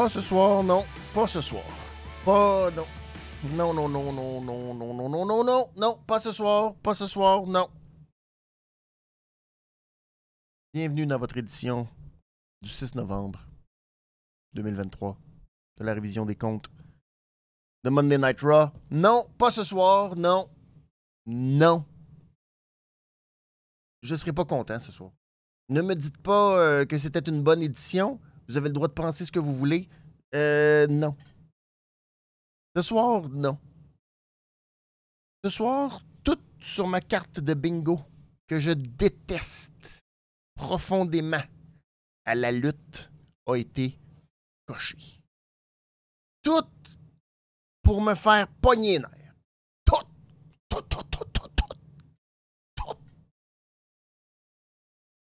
Pas ce soir, non. Pas ce soir. Pas, non. Non, non, non, non, non, non, non, non, non, non, non, pas ce soir, pas ce soir, non. Bienvenue dans votre édition du 6 novembre 2023 de la révision des comptes de Monday Night Raw. Non, pas ce soir, non. Non. Je serai pas content ce soir. Ne me dites pas euh, que c'était une bonne édition. Vous avez le droit de penser ce que vous voulez. Euh, non. Ce soir, non. Ce soir, tout sur ma carte de bingo que je déteste profondément à la lutte a été coché. Tout pour me faire pogner les nerfs. Tout, tout, tout, tout, tout, tout, tout.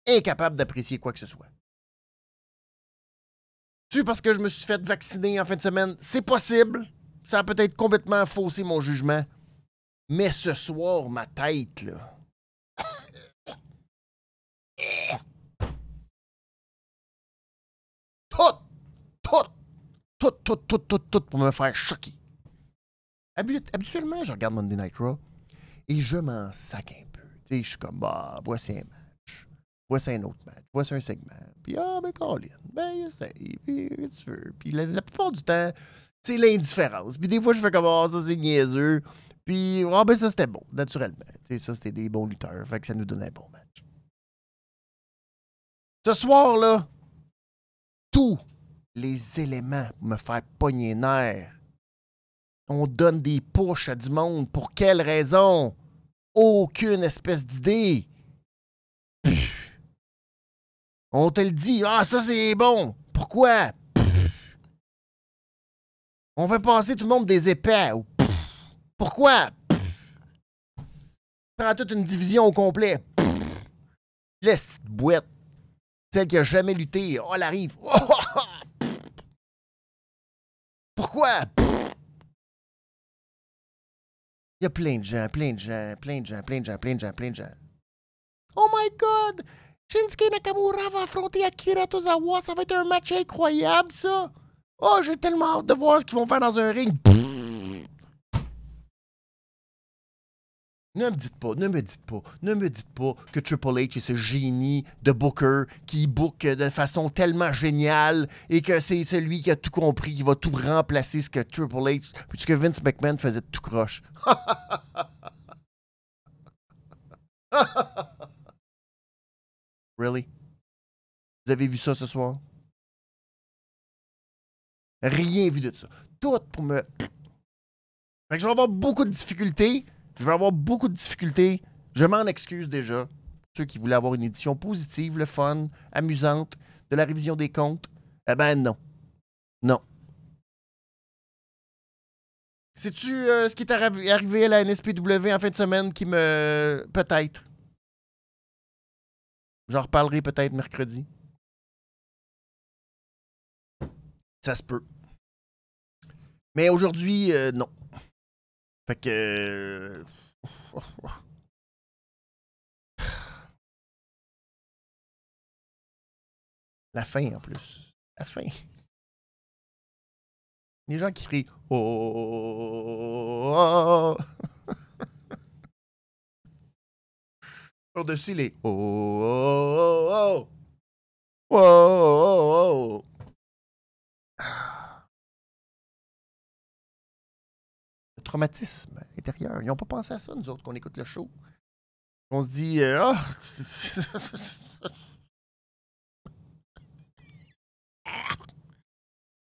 Incapable d'apprécier quoi que ce soit. Tu parce que je me suis fait vacciner en fin de semaine, c'est possible. Ça a peut-être complètement faussé mon jugement. Mais ce soir, ma tête, là. Tout, tout, tout, tout, tout, tout, tout pour me faire choquer. Habituellement, je regarde Monday Night Raw et je m'en sac un peu. Je suis comme, bah, voici un. Voici un autre match. Voici un segment. Puis, ah, ben, Colin, ben, essaye. Puis, tu veux? Puis, la, plupart du temps, c'est l'indifférence. Puis des fois, je fais comme oh, ça, c'est niaiseux. Puis, ah, ben ça, c'était bon, naturellement. sais, ça, c'était des bons lutteurs. Fait que ça nous donnait un bon match. Ce soir-là, tous les éléments pour me faire pogner nerfs. On donne des pushs à du monde. Pour quelle raison? Aucune espèce d'idée. On te le dit. Ah, ça, c'est bon. Pourquoi? On fait passer tout le monde des épais. Pourquoi? Prends toute une division au complet. Laisse cette boîte. Celle qui a jamais lutté. Oh, elle arrive. Pourquoi? Il y a plein de gens, plein de gens, plein de gens, plein de gens, plein de gens, plein de gens. Oh my god! Shinsuke Nakamura va affronter Akira Tozawa. Ça va être un match incroyable, ça! Oh, j'ai tellement hâte de voir ce qu'ils vont faire dans un ring. Ne me dites pas, ne me dites pas, ne me dites pas que Triple H est ce génie de Booker qui book de façon tellement géniale et que c'est celui qui a tout compris, qui va tout remplacer ce que Triple H, puisque Vince McMahon faisait tout croche. really? Vous avez vu ça ce soir? Rien vu de ça. Tout pour me. Je vais avoir beaucoup de difficultés. Je vais avoir beaucoup de difficultés. Je m'en excuse déjà. Ceux qui voulaient avoir une édition positive, le fun, amusante, de la révision des comptes. Eh ben non. Non. Sais-tu euh, ce qui est arrivé à la NSPW en fin de semaine qui me. Peut-être. J'en reparlerai peut-être mercredi. Ça se peut. Mais aujourd'hui, euh, non. Fait que. Euh, La fin en plus. La fin. Les gens qui crient Oh. oh, oh. Par-dessus les Oh. Oh. Oh. Oh. oh. Le traumatisme intérieur. Ils n'ont pas pensé à ça, nous autres, qu'on écoute le show. On se dit, euh, ah!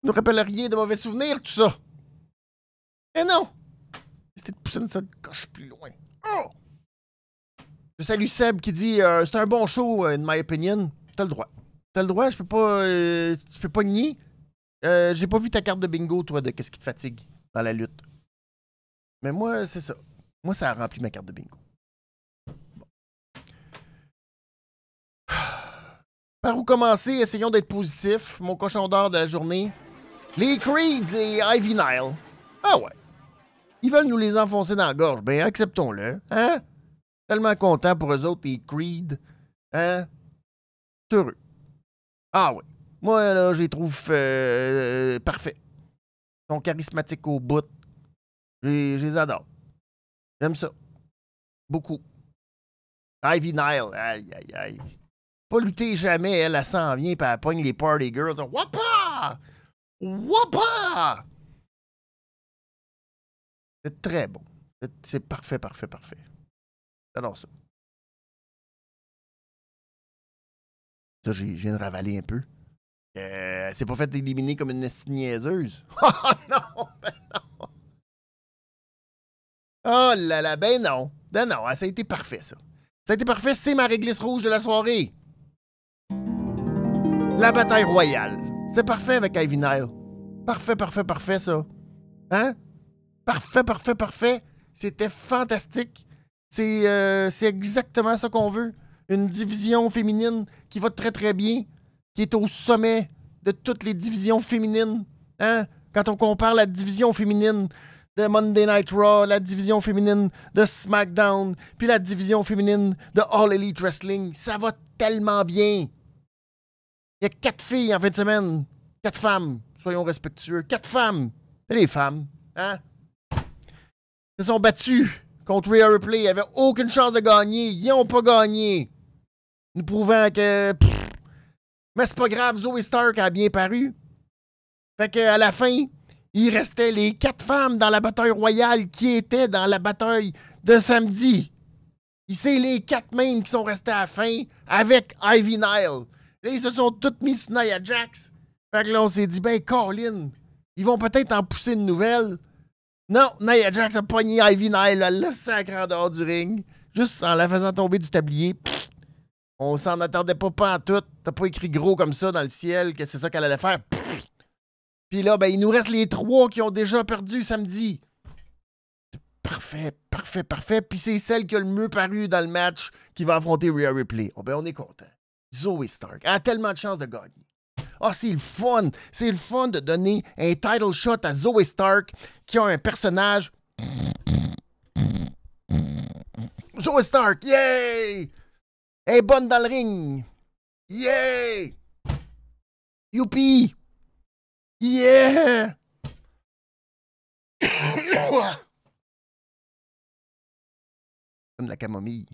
ne rappelle rien de mauvais souvenirs, tout ça. Eh non! C'était de pousser une coche plus loin. Oh! Je salue Seb qui dit euh, c'est un bon show, in my opinion. T'as le droit. T'as le droit, je peux pas. Euh, tu peux pas nier. Euh, j'ai pas vu ta carte de bingo, toi, de qu'est-ce qui te fatigue dans la lutte. Mais moi, c'est ça. Moi, ça a rempli ma carte de bingo. Par où commencer? Essayons d'être positifs. Mon cochon d'or de la journée. Les Creeds et Ivy Nile. Ah ouais. Ils veulent nous les enfoncer dans la gorge. Ben, acceptons-le. Hein? Tellement content pour eux autres, les Creed. Hein? Heureux. Ah ouais. Moi, là, je les trouve euh, parfaits. Ils sont charismatiques au bout. Je les- adore. J'aime ça. Beaucoup. Ivy Nile, aïe, aïe, aïe. Pas lutter jamais, elle, elle s'en vient, puis elle pogne les party girls. Wapa! Wapa! C'est très bon. C'est parfait, parfait, parfait. J'adore ça. Ça, je viens de ravaler un peu. Euh, s'est pas fait éliminer comme une niaiseuse? Oh non, ben non. Oh là là, ben non. Ben non, ça a été parfait, ça. Ça a été parfait, c'est ma réglisse rouge de la soirée. La bataille royale. C'est parfait avec Ivy Nile. Parfait, parfait, parfait, ça. Hein? Parfait, parfait, parfait. C'était fantastique. C'est euh, c'est exactement ça qu'on veut. Une division féminine qui va très, très bien, qui est au sommet de toutes les divisions féminines. Hein? Quand on compare la division féminine de Monday Night Raw, la division féminine de SmackDown, puis la division féminine de All Elite Wrestling, ça va tellement bien. Il y a quatre filles en fin de semaine. Quatre femmes. Soyons respectueux. Quatre femmes. C'est les femmes. Hein? Se sont battus contre Rhea Ripley. Ils n'avaient aucune chance de gagner. Ils n'ont pas gagné. Nous prouvant que. pff, mais c'est pas grave, Zoe Stark a bien paru. Fait qu'à la fin, il restait les quatre femmes dans la bataille royale qui étaient dans la bataille de samedi. C'est les quatre mêmes qui sont restés à la fin avec Ivy Nile. Là, ils se sont toutes mis sur Nia Jax. Fait que là, on s'est dit, ben, Colin, ils vont peut-être en pousser une nouvelle. Non, Nia Jax a pogné Ivy Nile, l'a sacré en dehors du ring, juste en la faisant tomber du tablier. On s'en attendait pas, en tout. T'as pas écrit gros comme ça dans le ciel que c'est ça qu'elle allait faire. Puis là, ben, il nous reste les trois qui ont déjà perdu samedi. Parfait, parfait, parfait. Puis c'est celle qui a le mieux paru dans le match qui va affronter Rhea Ripley. Oh, ben, on est content. Zoe Stark elle a tellement de chances de gagner. Ah, c'est le fun. C'est le fun de donner un title shot à Zoe Stark qui a un personnage. Zoe Stark, yay! Elle est bonne dans le ring. Yay! Youpi! Yeah! Comme la camomille.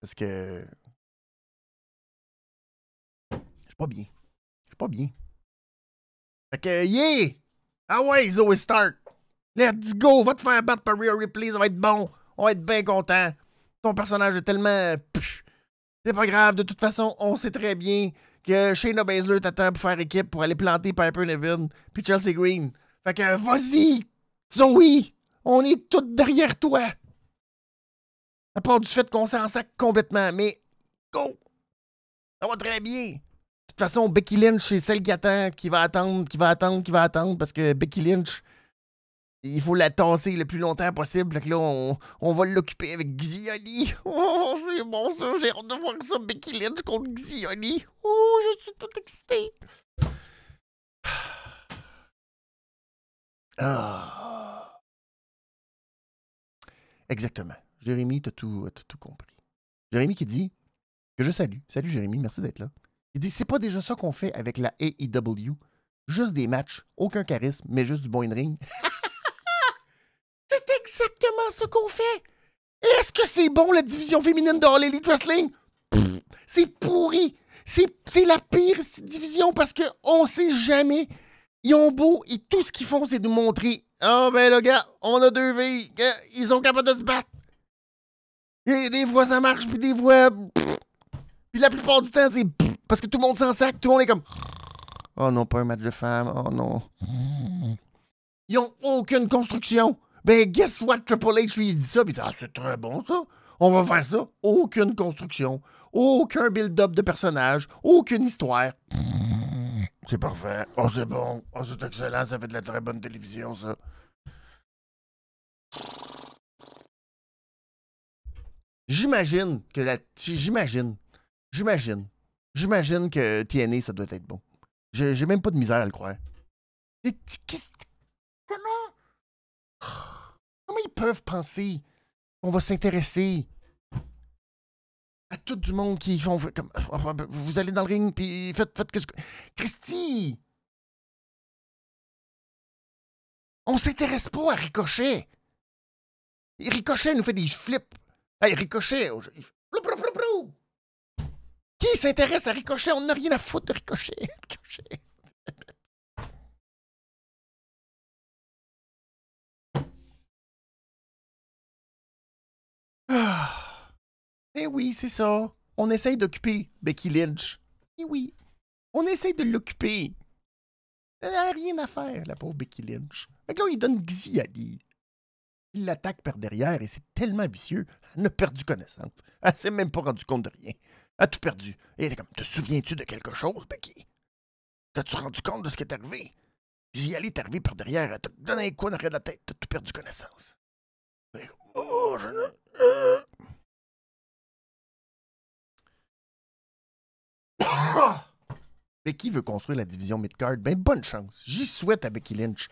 Parce que. Je suis pas bien. Pas bien. Fait que, yeah! Ah ouais, Zoe Stark! Let's go! Va te faire battre par Rhea Ripley, ça va être bon! On va être bien content! Ton personnage est tellement. C'est pas grave, de toute façon, on sait très bien que Shayna Baszler t'attend pour faire équipe pour aller planter Piper Nevin puis Chelsea Green. Fait que, vas-y! Zoe! On est toutes derrière toi! À part du fait qu'on s'en sac complètement, mais go! Ça va très bien! Toute façon, Becky Lynch, c'est celle qui attend, qui va attendre, qui va attendre, qui va attendre, parce que Becky Lynch, il faut la tasser le plus longtemps possible. Là, on, va l'occuper avec Xioni. Oh, c'est bon j'ai hâte de voir ça, Becky Lynch contre Xioni. Oh, je suis tout excité. Ah. Exactement. Jérémy, t'as tout, tout compris. Jérémy qui dit, que je salue. Salut Jérémy, merci d'être là. Il dit, c'est pas déjà ça qu'on fait avec la AEW? Juste des matchs, aucun charisme, mais juste du bon in-ring. c'est exactement ce qu'on fait! Est-ce que c'est bon la division féminine de All Elite Wrestling? C'est pourri! C'est la pire division parce que on sait jamais. Ils ont beau et tout ce qu'ils font, c'est de nous montrer. Ah ben là, gars, on a deux gars, ils sont capables de se battre. Et des fois ça marche, puis des fois. Puis la plupart du temps, c'est parce que tout le monde s'en sac, tout le monde est comme. Oh non, pas un match de femmes, oh non. Ils ont aucune construction. Ben, guess what, Triple H lui dit ça, dit, ah, c'est très bon ça. On va faire ça. Aucune construction, aucun build-up de personnage, aucune histoire. C'est parfait. Oh, c'est bon. Oh, c'est excellent. Ça fait de la très bonne télévision, ça. J'imagine que la. J'imagine. J'imagine. J'imagine que TNA, ça doit être bon. J'ai même pas de misère à le croire. Comment? Comment ils peuvent penser qu'on va s'intéresser À tout du monde qui font comme. Vous allez dans le ring, puis faites, faites qu'est-ce que. Christy! On s'intéresse pas à Ricochet. Ricochet nous fait des flips. Hey, Ricochet! Qui s'intéresse à Ricochet? On n'a rien à foutre de Ricochet. Ricochet. Ah. Eh oui, c'est ça. On essaye d'occuper Becky Lynch. Eh oui. On essaye de l'occuper. Elle n'a rien à faire, la pauvre Becky Lynch. Fait là, il donne Xiali. Il l'attaque par derrière et c'est tellement vicieux. Elle a perdu connaissance. Elle s'est même pas rendue compte de rien. A tout perdu. Et était comme Te souviens-tu de quelque chose, Becky T'as-tu rendu compte de ce qui est arrivé? Xiali est arrivé par derrière. Elle t'a donné un coup dans de la tête. T'as tout perdu connaissance. oh, je ne. Euh. Becky veut construire la division midcard? Ben, bonne chance. J'y souhaite à Becky Lynch.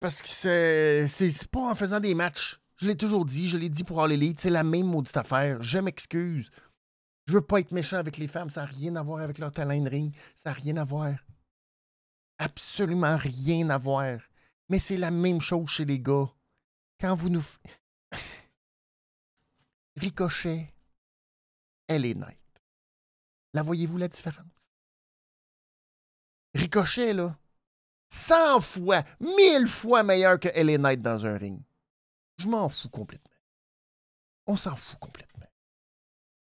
Parce que c'est, c'est pas en faisant des matchs. Je l'ai toujours dit, je l'ai dit pour All Elite, c'est la même maudite affaire. Je m'excuse. Je veux pas être méchant avec les femmes, ça n'a rien à voir avec leur talent de ring. Ça n'a rien à voir. Absolument rien à voir. Mais c'est la même chose chez les gars. Quand vous nous. Ricochet, elle est Knight. La voyez-vous la différence? Ricochet, là, 100 fois, 1000 fois meilleur que LA Knight dans un ring. Je m'en fous complètement. On s'en fout complètement.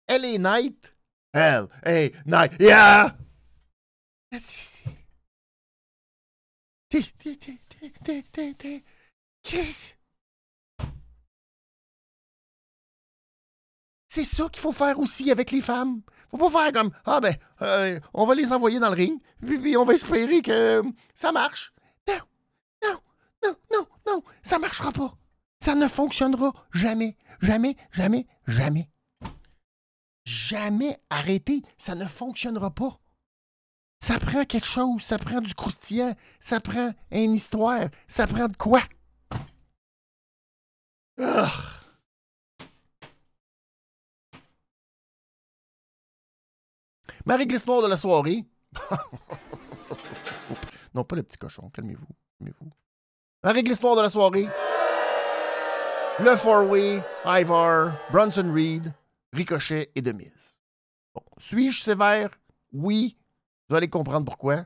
LA Knight, hey, Knight, yeah! C'est ça qu'il faut faire aussi avec les femmes. Faut pas faire comme Ah ben, euh, on va les envoyer dans le ring, puis, on va espérer que euh, ça marche. Non, non, non, non, non, ça marchera pas. Ça ne fonctionnera jamais, jamais, jamais, jamais. Jamais arrêter, ça ne fonctionnera pas. Ça prend quelque chose, ça prend du croustillant, ça prend une histoire, ça prend de quoi? Marie Glisse-Noire de la soirée. non, pas le petit cochon. Calmez-vous. Calmez-vous. Marie Glisse-Noire de la soirée. Le Four-Way, Ivar, Bronson Reed, Ricochet et Demise. Bon, suis-je sévère? Oui. Vous allez comprendre pourquoi.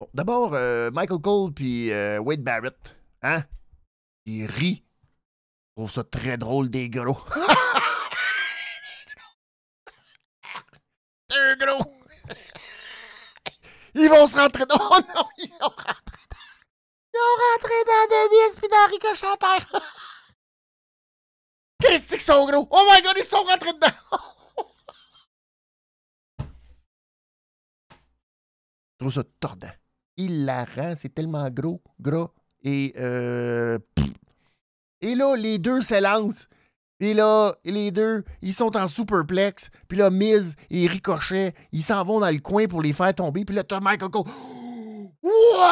Bon, D'abord, euh, Michael Cole puis euh, Wade Barrett. Hein? Ils rient. Je trouve ça très drôle des gros. un gros. Ils vont se rentrer dans. Oh non, ils ont rentré dans. Ils ont rentré dans Demise puis dans Ricochet à terre. Sont gros? Oh my god, ils sont rentrés dedans! Je trouve ça tordant. Il la rend, c'est tellement gros, gros. Et euh. Et là, les deux s'élancent. Puis là, les deux, ils sont en superplex. Puis là, Miz et Ricochet, ils s'en vont dans le coin pour les faire tomber. Puis là, t'as Michael Cole. Wow!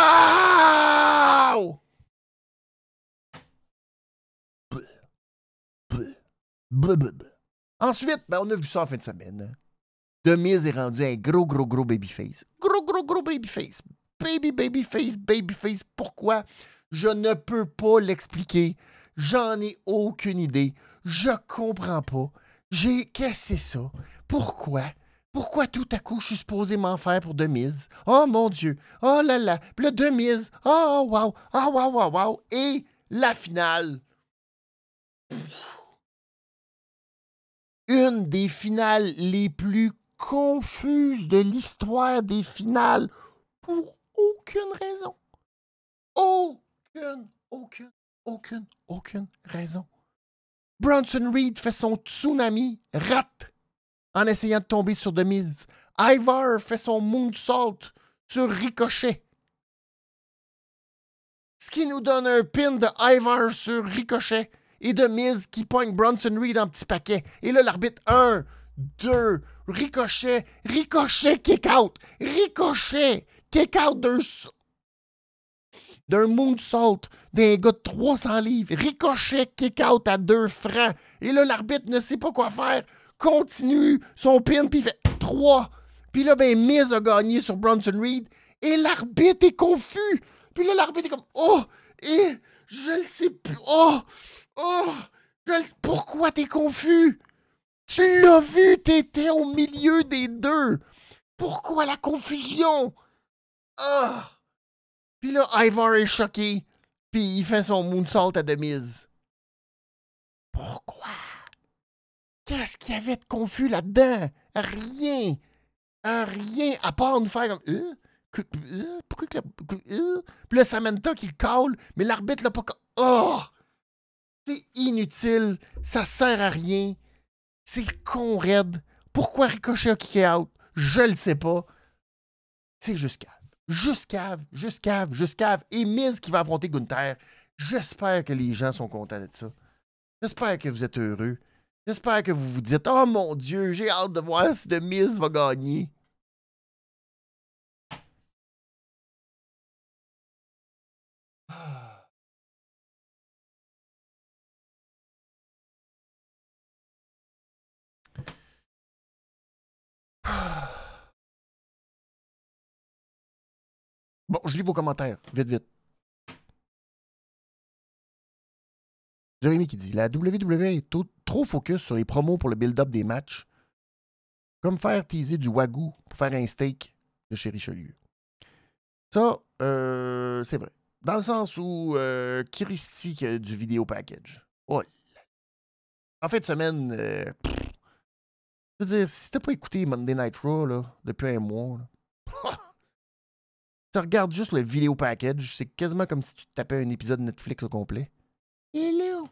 Ensuite, ben, on a vu ça en fin de semaine. De Miz est rendu un gros, gros, gros babyface. Gros, gros, gros babyface. Baby, babyface, babyface. Pourquoi? Je ne peux pas l'expliquer. J'en ai aucune idée. Je comprends pas. J'ai. Qu'est-ce que c'est ça? Pourquoi? Pourquoi tout à coup je suis supposé m'en faire pour de mise? Oh mon Dieu! Oh là là! Puis le de mise! Oh wow! Oh wow, wow, wow! Et la finale! Une des finales les plus confuses de l'histoire des finales pour aucune raison. Aucune, aucune, aucune, aucune raison. Bronson Reed fait son tsunami, rate en essayant de tomber sur Demise. Ivar fait son moonsault sur Ricochet. Ce qui nous donne un pin de Ivar sur Ricochet et de Miz qui pogne Bronson Reed en petit paquet. Et là, l'arbitre 1, 2, Ricochet, Ricochet kick out, Ricochet kick out deux. d'un moonsault d'un gars de 300 livres, ricochet, kick-out à deux francs. Et là, l'arbitre ne sait pas quoi faire, continue son pin, puis fait 3. Puis là, ben, Miz a gagné sur Bronson Reed. Et l'arbitre est confus. Puis là, l'arbitre est comme Oh, et je le sais plus. Oh, oh. Pourquoi t'es confus? Tu l'as vu, t'étais au milieu des deux. Pourquoi la confusion? Ah! Puis là, Ivar est choqué. Puis il fait son moonsault à demise. Pourquoi? Qu'est-ce qu'il y avait de confus là-dedans? Rien. Rien. À part nous faire comme. Euh? euh pourquoi que euh? Puis là, Samantha qui le colle, mais l'arbitre l'a pas. Oh! C'est inutile. Ça sert à rien. C'est con raide. Pourquoi Ricochet a kické out? Je le sais pas. C'est juste cave, juste cave. Et Miz qui va affronter Gunther. J'espère que les gens sont contents de ça. J'espère que vous êtes heureux. J'espère que vous vous dites Oh mon Dieu, j'ai hâte de voir si The Miz va gagner. Bon, je lis vos commentaires. Vite, vite. Jérémy qui dit La WWE est trop focus sur les promos pour le build-up des matchs, comme faire teaser du wagyu pour faire un steak de chez Richelieu. Ça, euh, c'est vrai. Dans le sens où euh, du vidéo package. Oh, en fin de semaine, euh, je veux dire, si t'as pas écouté Monday Night Raw là, depuis un mois, tu regardes juste le vidéo package, c'est quasiment comme si tu tapais un épisode Netflix au complet. Et là,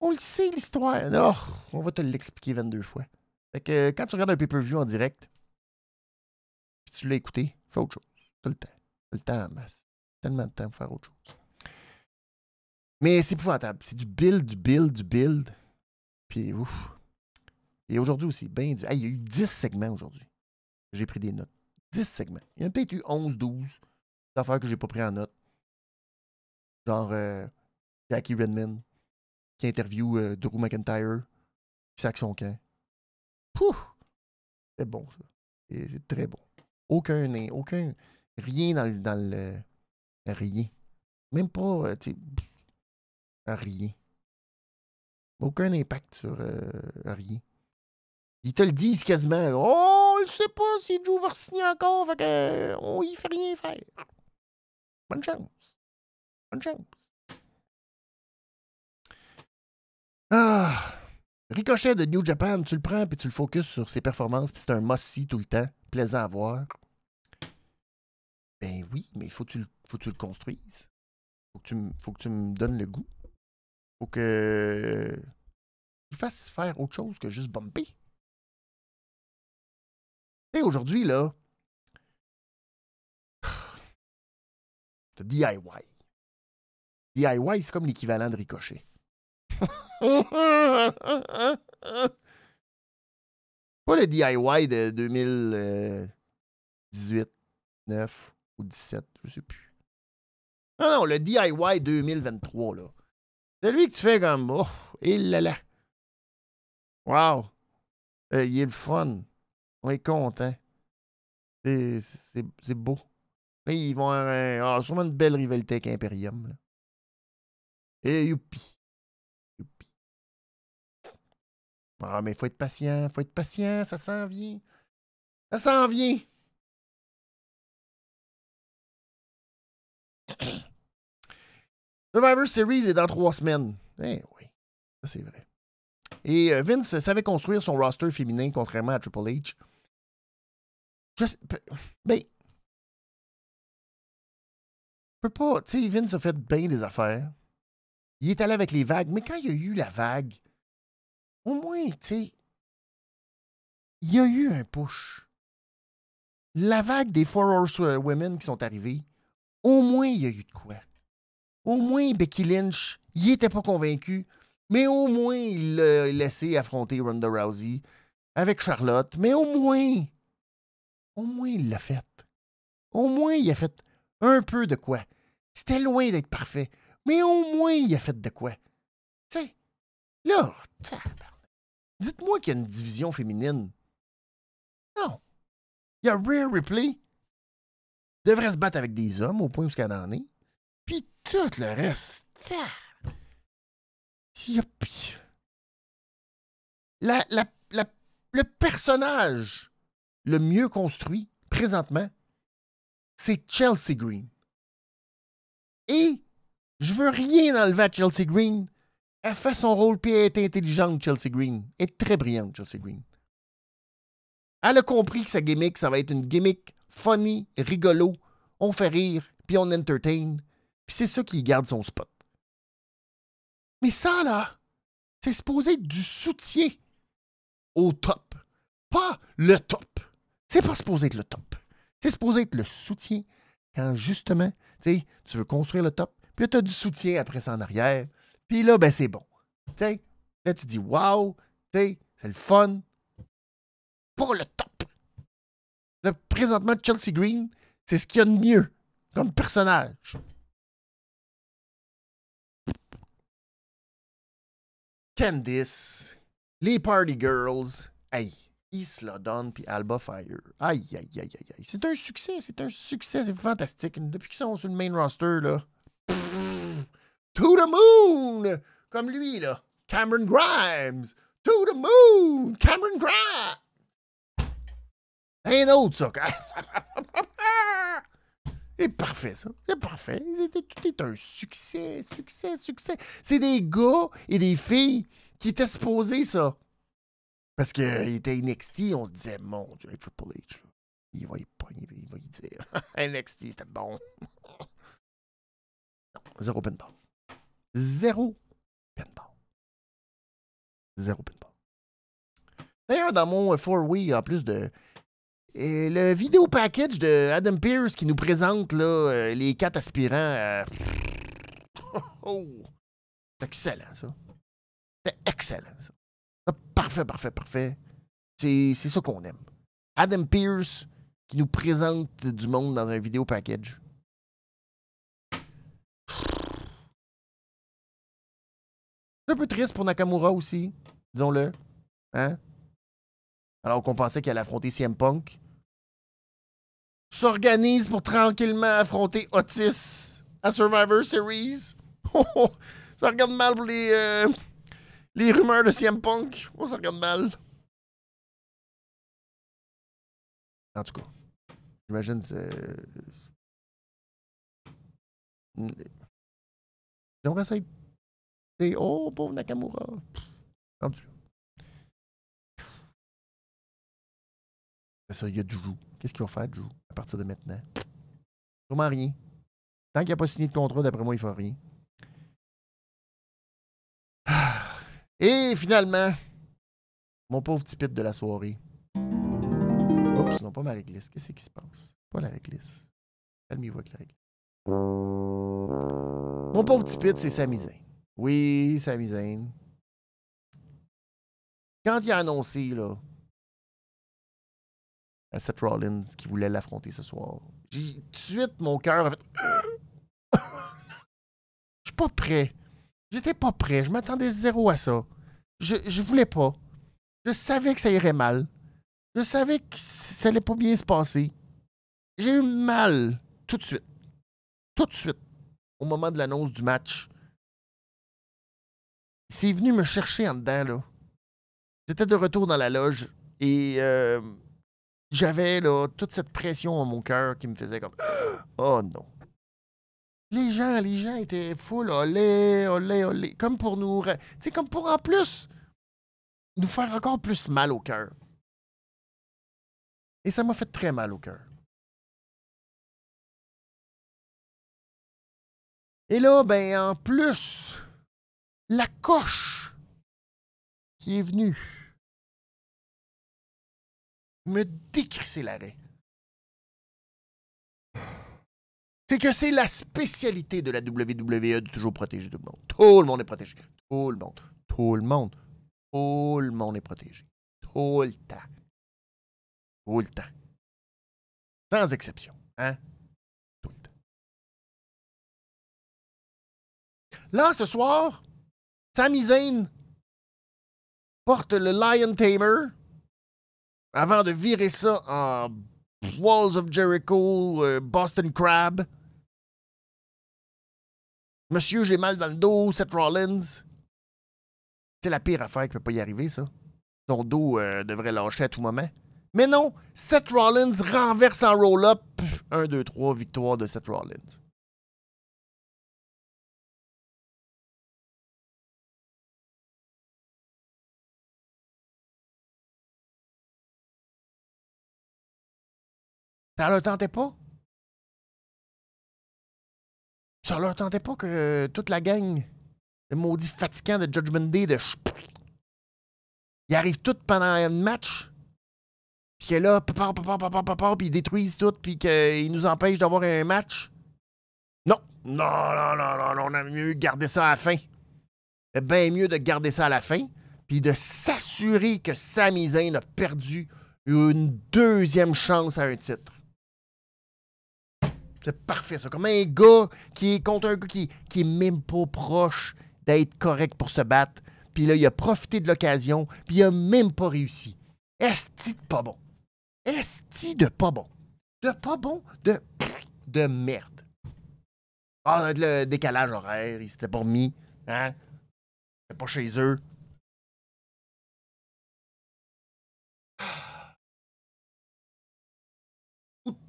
on le sait l'histoire. Oh, on va te l'expliquer 22 fois. Fait que quand tu regardes un pay-per-view en direct, puis tu l'as écouté, fais autre chose. T'as le temps. T'as le temps en masse. Tellement de temps pour faire autre chose. Mais c'est épouvantable. C'est du build, du build, du build. Puis ouf. Et aujourd'hui aussi, du. il y a eu 10 segments aujourd'hui. J'ai pris des notes. 10 segments. Il y en a peut-être eu 11, 12 affaires que j'ai pas pris en note. Genre euh, Jackie Redman qui interview euh, Drew McIntyre, qui sac son camp. Pouf! C'est bon, ça. C'est très bon. Aucun, aucun, rien dans le, dans le rien. Même pas, euh, tu rien. Aucun impact sur rien. Ils te le disent quasiment. Oh, on ne sait pas si Joe va signer encore, fait que, on y fait rien faire. Bonne chance. Bonne chance. Ah! Ricochet de New Japan, tu le prends puis tu le focuses sur ses performances, puis c'est un must tout le temps, plaisant à voir. Ben oui, mais il faut que tu, le construises. Faut que tu, faut que tu me donnes le goût. Faut que tu fasses faire autre chose que juste bumper. Et aujourd'hui, là, t'as DIY. DIY, c'est comme l'équivalent de ricochet. Pas le DIY de 2018, 9 ou 17, je sais plus. Non, non, le DIY 2023, là. C'est lui que tu fais comme, oh, il là là. Wow. Euh, il est le fun. On est content. C'est beau. Là, ils vont avoir ah, sûrement une belle rivalité avec Imperium. Et youpi. Youpi. Ah, mais faut être patient, faut être patient, ça s'en vient. Ça s'en vient. Survivor Series est dans trois semaines. Eh oui, ça c'est vrai. Et euh, Vince savait construire son roster féminin contrairement à Triple H. Je ben. peux pas. Tu sais, Vince a fait bien des affaires. Il est allé avec les vagues, mais quand il y a eu la vague, au moins, tu sais, il y a eu un push. La vague des Four Horse euh, Women qui sont arrivées, au moins, il y a eu de quoi. Au moins, Becky Lynch, il était pas convaincu, mais au moins, il l'a laissé affronter Ronda Rousey avec Charlotte. Mais au moins, au moins, il l'a fait. Au moins, il a fait un peu de quoi. C'était loin d'être parfait. Mais au moins, il a fait de quoi. Tu sais, là, dites-moi qu'il y a une division féminine. Non. Il y a Rare Ripley. Devrait se battre avec des hommes au point où ce qu'elle en est. Puis tout le reste. La, la, la, le personnage le mieux construit présentement, c'est Chelsea Green. Et je veux rien enlever à Chelsea Green. Elle fait son rôle, puis elle est intelligente, Chelsea Green. Elle est très brillante, Chelsea Green. Elle a compris que sa gimmick, ça va être une gimmick funny, rigolo. On fait rire, puis on entertain. Puis c'est ça qui garde son spot. Mais ça, là, c'est supposé être du soutien au top. Pas le top. C'est pas supposé être le top. C'est supposé être le soutien quand justement, tu veux construire le top, puis là, tu as du soutien après ça en arrière, puis là, ben c'est bon. là, tu dis, wow, c'est le fun. Pour le top. Là, présentement, Chelsea Green, c'est ce qu'il y a de mieux comme personnage. Candice, les Party Girls, hey, Isla puis Alba Fire. Aïe, aïe, aïe, aïe, aïe. C'est un succès, c'est un succès, c'est fantastique. Depuis qu'ils sont sur le main roster, là. to the moon! Comme lui, là. Cameron Grimes. To the moon! Cameron Grimes! Un autre, ça. C'est parfait, ça. C'est parfait. Tout est un succès, succès, succès. C'est des gars et des filles qui étaient supposés, ça. Parce qu'il était NXT, on se disait, mon Dieu, Triple H, il va y il va y dire. NXT, c'était bon. non, zéro pinball. Zéro pinball. Zéro pinball. D'ailleurs, dans mon 4-Way, en plus de. le vidéo package de Adam Pierce qui nous présente là, euh, les quatre aspirants. Oh, c'est excellent, ça. C'est excellent, ça. Ah, parfait, parfait, parfait. C'est ça qu'on aime. Adam Pierce qui nous présente du monde dans un vidéo package. C'est un peu triste pour Nakamura aussi, disons-le. Hein? Alors qu'on pensait qu'elle allait affronter CM Punk. S'organise pour tranquillement affronter Otis à Survivor Series. ça regarde mal pour les, euh, les rumeurs de CM Punk, on se regarde mal. En tout cas, j'imagine. Euh... J'aimerais ça être. Oh, pauvre Nakamura. Rendu ça, il y a Drew. Qu'est-ce qu'il va faire, Drew, à partir de maintenant? Sûrement rien. Tant qu'il n'a pas signé de contrat, d'après moi, il ne fera rien. Et finalement, mon pauvre petit pit de la soirée. Oups, non, pas ma réglisse. Qu'est-ce qui se passe? Pas la réglisse. Calmez-vous avec la réglisse. Mon pauvre petit pit, c'est Sami Zayn. Oui, Sami Zayn. Quand il a annoncé, là, à Seth Rollins qui voulait l'affronter ce soir, j'ai tout de suite, mon cœur a fait. Je suis pas prêt. J'étais pas prêt. Je m'attendais zéro à ça. Je, voulais pas. Je savais que ça irait mal. Je savais que ça allait pas bien se passer. J'ai eu mal tout de suite. Tout de suite. Au moment de l'annonce du match. C'est venu me chercher en dedans, là. J'étais de retour dans la loge et euh, j'avais là toute cette pression à mon cœur qui me faisait comme Oh non. Les gens, les gens étaient full olé, olé, olé. Comme pour nous. Tu sais, comme pour en plus nous faire encore plus mal au cœur. Et ça m'a fait très mal au cœur. Et là, ben, en plus, la coche qui est venue me décrisser l'arrêt. C'est que c'est la spécialité de la WWE de toujours protéger tout le monde. Tout le monde est protégé. Tout le monde. Tout le monde. Tout le monde est protégé. Tout le temps. Tout le temps. Sans exception. Hein? Tout le temps. Là, ce soir, Sami Zayn porte le Lion Tamer avant de virer ça en Walls of Jericho, euh, Boston Crab. Monsieur, j'ai mal dans le dos, Seth Rollins. C'est la pire affaire qui ne peut pas y arriver, ça. Ton dos euh, devrait lâcher à tout moment. Mais non, Seth Rollins renverse en roll-up. 1, 2, 3, victoire de Seth Rollins. Ça tentait pas? Ça leur tentait pas que toute la gang, le maudit fatigant de Judgment Day, de ils arrivent tous pendant un match, puis que là, puis ils détruisent tout, puis qu'ils nous empêchent d'avoir un match. Non, non, non, non, non, on a mieux garder ça à la fin. C'est bien mieux de garder ça à la fin, puis de s'assurer que Sami Zayn a perdu une deuxième chance à un titre. C'est parfait, ça. Comme un gars qui est contre un gars qui, qui est même pas proche d'être correct pour se battre. Puis là, il a profité de l'occasion, puis il a même pas réussi. Est-ce de pas bon? Est-ce de pas bon? De pas bon? De, de merde. Ah, le décalage horaire, il s'était pas remis. Hein? Il pas chez eux.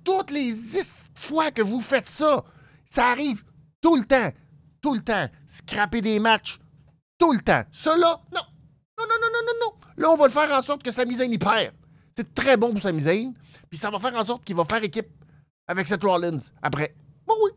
Toutes les fois que vous faites ça, ça arrive tout le temps. Tout le temps. Scraper des matchs. Tout le temps. Cela, non. Non, non, non, non, non, non. Là, on va le faire en sorte que Sami Zayn y perd. C'est très bon pour Sami Zayn. Puis ça va faire en sorte qu'il va faire équipe avec Seth Rollins après. Ben oui.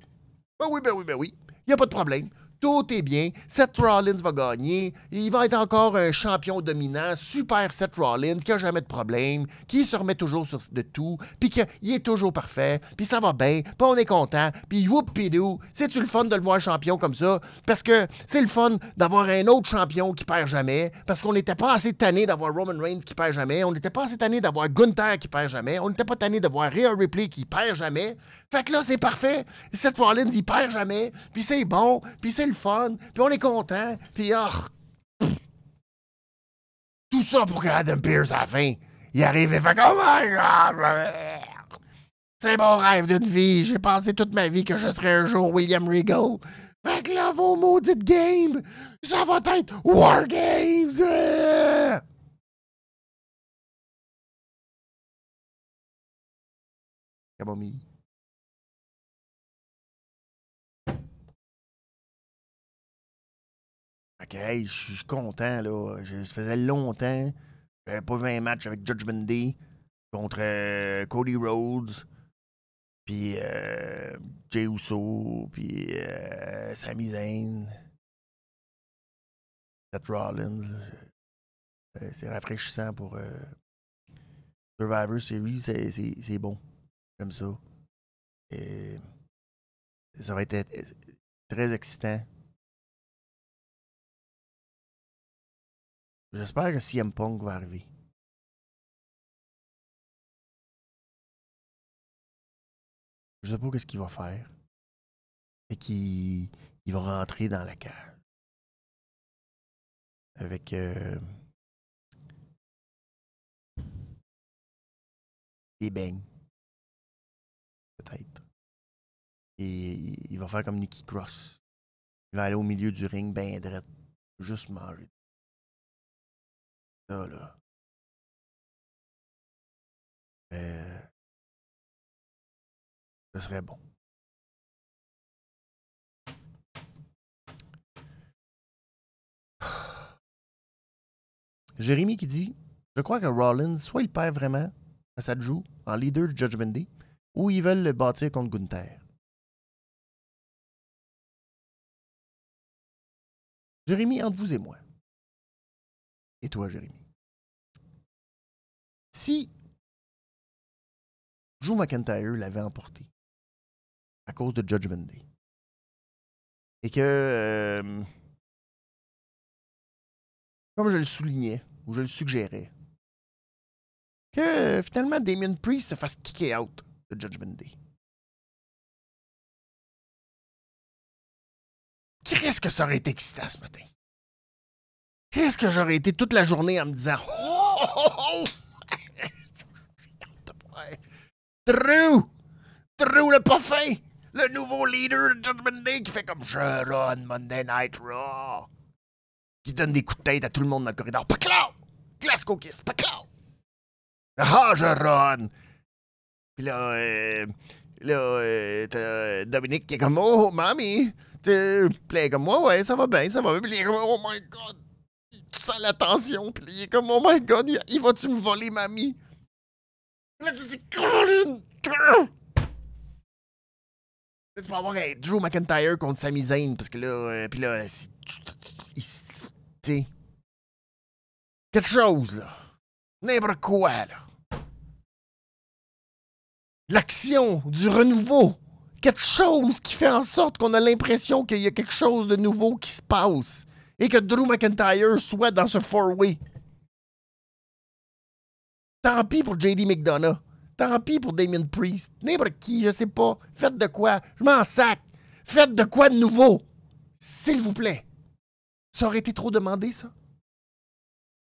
Ben oui, ben oui, ben oui. Il n'y a pas de problème tout est bien. Seth Rollins va gagner. Il va être encore un champion dominant. Super Seth Rollins, qui a jamais de problème, qui se remet toujours sur de tout, puis qu'il est toujours parfait, puis ça va bien, puis on est content, puis whoop-pidou. C'est-tu le fun de le voir champion comme ça? Parce que c'est le fun d'avoir un autre champion qui perd jamais, parce qu'on n'était pas assez tanné d'avoir Roman Reigns qui perd jamais, on n'était pas assez tanné d'avoir Gunther qui perd jamais, on n'était pas tanné d'avoir Rhea Ripley qui perd jamais. Fait que là, c'est parfait. Seth Rollins, il perd jamais, puis c'est bon, puis c'est le fun, puis on est content, puis oh, tout ça pour que Adam Pierce à la fin, il arrive et fait Oh my God! C'est mon rêve d'une vie. J'ai pensé toute ma vie que je serais un jour William Regal. Fait que là, vos maudites games, ça va être War Games! Ok, je suis content, là. Je, ça faisait longtemps. J'avais pas vu un match avec Judgment Day contre euh, Cody Rhodes, puis euh, Jay Uso, puis euh, Sami Zayn, Seth Rollins. c'est rafraîchissant pour Survivor Series, c'est bon. J'aime ça. Et ça va être très excitant. J'espère que CM Punk va arriver. Je sais pas qu'est-ce qu'il va faire. Et qu'il il va rentrer dans la cage. Avec euh, des beignes. Peut-être. Et il va faire comme Nicky Cross. Il va aller au milieu du ring, ben drette. Juste manger ça, là. Euh, ce serait bon. Jérémy qui dit Je crois que Rollins, soit il perd vraiment à sa joue en leader du Judgment Day, ou ils veulent le bâtir contre Gunther. Jérémy, entre vous et moi, et toi, Jérémy. Si Joe McIntyre l'avait emporté à cause de Judgment Day et que, euh, comme je le soulignais ou je le suggérais, que finalement Damien Priest se fasse kicker out de Judgment Day. Qu'est-ce que ça aurait été excitant ce matin? Qu'est-ce que j'aurais été toute la journée en me disant Oh! oh, oh! Drew! Drew le parfait! Le nouveau leader de Judgment Day qui fait comme je run Monday Night Raw. Qui donne des coups de tête à tout le monde dans le corridor. Paclaw! Glasgow Kiss, paclaw! Ah, je run! Puis là, euh, là, euh, Dominique qui est comme Oh, mamie! Puis là, comme moi, ouais, ça va bien, ça va bien. Puis il est comme Oh my god! Tu sens la tension. Puis il est comme Oh my god, il, va-tu me voler, mamie? Là, tu dis Colin! Là, tu peux avoir un Drew McIntyre contre Sami Zayn parce que là, euh, puis là, sais, quelque chose là, n'importe quoi là l'action, du renouveau. Quelque chose qui fait en sorte qu'on a l'impression qu'il y a quelque chose de nouveau qui se passe. Et que Drew McIntyre soit dans ce four-way. Tant pis pour JD McDonough. Tant pis pour Damien Priest. N'importe qui, je sais pas. Faites de quoi. Je m'en sac. Faites de quoi de nouveau. S'il vous plaît. Ça aurait été trop demandé, ça.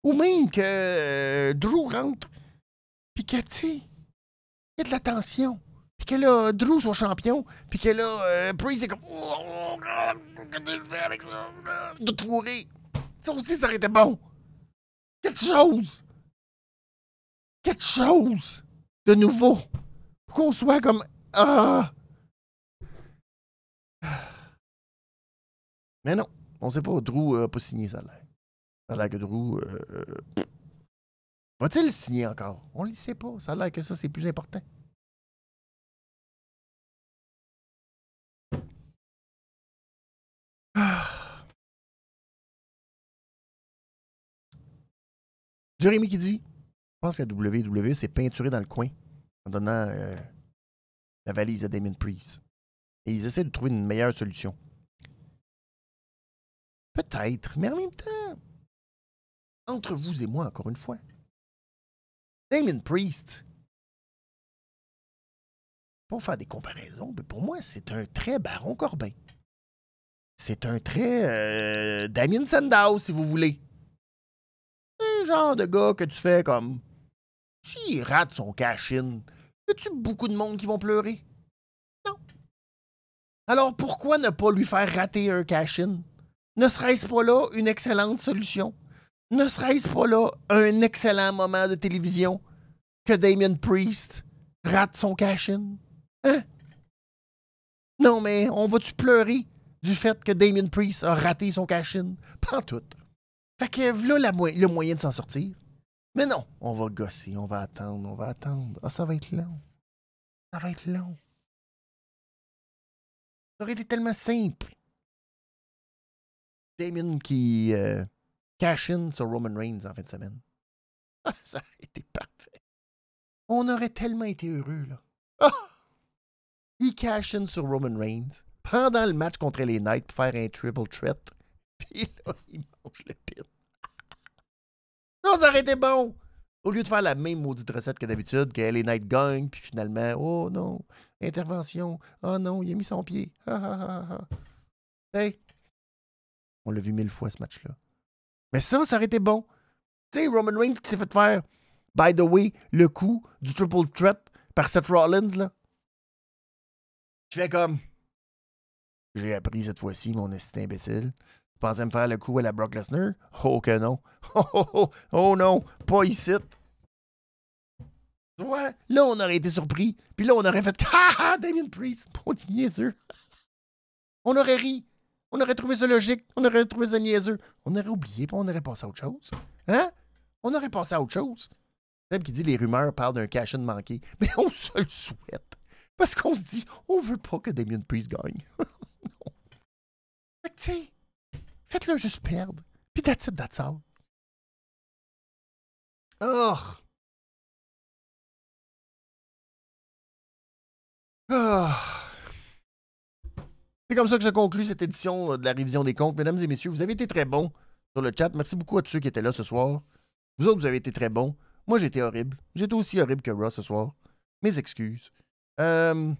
Ou même que euh, Drew rentre. Puis que, tu y a de la tension. Puis que là, Drew soit champion. Puis que là, euh, Priest est comme. Oh, avec ça? De te fourrer. Ça aussi, ça aurait été bon. Quelque chose. Quelque chose de nouveau. Qu'on soit comme. Ah. Mais non, on sait pas. Drew a pas signé ça là. Ça a l'air que Drew. Euh, euh Va-t-il signer encore? On ne le sait pas. Ça a l'air que ça, c'est plus important. Jérémy qui dit Je pense que la WWE s'est peinturé dans le coin en donnant euh, la valise à Damien Priest. Et ils essaient de trouver une meilleure solution. Peut-être, mais en même temps, entre vous et moi, encore une fois, Damien Priest, pour faire des comparaisons, mais pour moi, c'est un très Baron Corbin. C'est un très euh, Damien Sandow, si vous voulez. Genre de gars que tu fais comme. S'il rate son cash-in, y a-tu beaucoup de monde qui vont pleurer? Non. Alors pourquoi ne pas lui faire rater un cash-in? Ne serait-ce pas là une excellente solution? Ne serait-ce pas là un excellent moment de télévision que Damien Priest rate son cash-in? Hein? Non, mais on va-tu pleurer du fait que Damien Priest a raté son cash-in? Pas tout. Fait que voilà le moyen de s'en sortir. Mais non, on va gosser, on va attendre, on va attendre. Ah, ça va être long. Ça va être long. Ça aurait été tellement simple. Damien qui euh, cash in sur Roman Reigns en fin de semaine. Ah, ça a été parfait. On aurait tellement été heureux, là. Ah! Il cash in sur Roman Reigns pendant le match contre les Knights pour faire un triple threat. Puis là, il mange le pin. Non, ça aurait été bon! Au lieu de faire la même maudite recette que d'habitude, que les Knights gagnent, puis finalement, oh non, intervention, oh non, il a mis son pied. hey! On l'a vu mille fois ce match-là. Mais ça, ça aurait été bon. Tu sais, Roman Reigns qui s'est fait faire, by the way, le coup du triple threat par Seth Rollins, là. Qui fait comme. J'ai appris cette fois-ci, mon esti imbécile. Tu pensais me faire le coup à la Brock Lesnar? Oh que non. Oh, oh, oh, oh non, pas ici. Ouais, là, on aurait été surpris. Puis là, on aurait fait Ha ha, Damien Priest. Pas niaiseux. on aurait ri. On aurait trouvé ça logique. On aurait trouvé ça niaiseux. On aurait oublié, puis on aurait passé à autre chose. Hein? On aurait passé à autre chose. Même qui dit les rumeurs parlent d'un cash-in manqué. Mais on se le souhaite. Parce qu'on se dit, on veut pas que Damien Priest gagne. non. Fait tu faites-le juste perdre. Puis that's it, that's all. Oh! Oh! C'est comme ça que je conclue cette édition euh, de la révision des comptes. Mesdames et messieurs, vous avez été très bons sur le chat. Merci beaucoup à tous ceux qui étaient là ce soir. Vous autres, vous avez été très bons. Moi, j'étais horrible. J'étais aussi horrible que Ross ce soir. Mes excuses. Euh,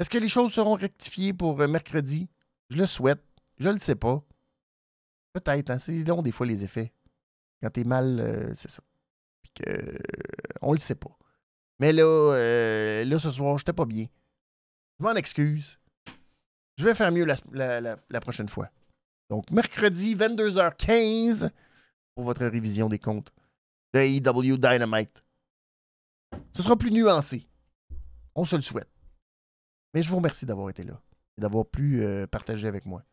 est-ce que les choses seront rectifiées pour euh, mercredi? Je le souhaite. Je le sais pas. Peut-être, hein, c'est long des fois les effets. Quand t'es mal, euh, c'est ça. Puis que, euh, on le sait pas. Mais là, euh, là ce soir, j'étais pas bien. Je m'en excuse. Je vais faire mieux la, la prochaine fois. Donc, mercredi, 22h15, pour votre révision des comptes de AEW Dynamite. Ce sera plus nuancé. On se le souhaite. Mais je vous remercie d'avoir été là et d'avoir pu partager avec moi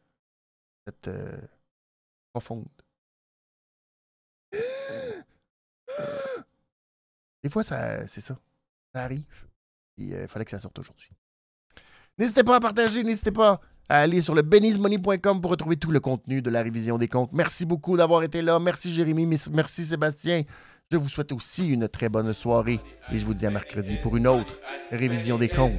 cette Des fois, ça, c'est ça. Ça arrive. Il euh, fallait que ça sorte aujourd'hui. N'hésitez pas à partager, n'hésitez pas à aller sur le benizmoney.com pour retrouver tout le contenu de la révision des comptes. Merci beaucoup d'avoir été là. Merci Jérémy, merci Sébastien. Je vous souhaite aussi une très bonne soirée et je vous dis à mercredi pour une autre révision des comptes.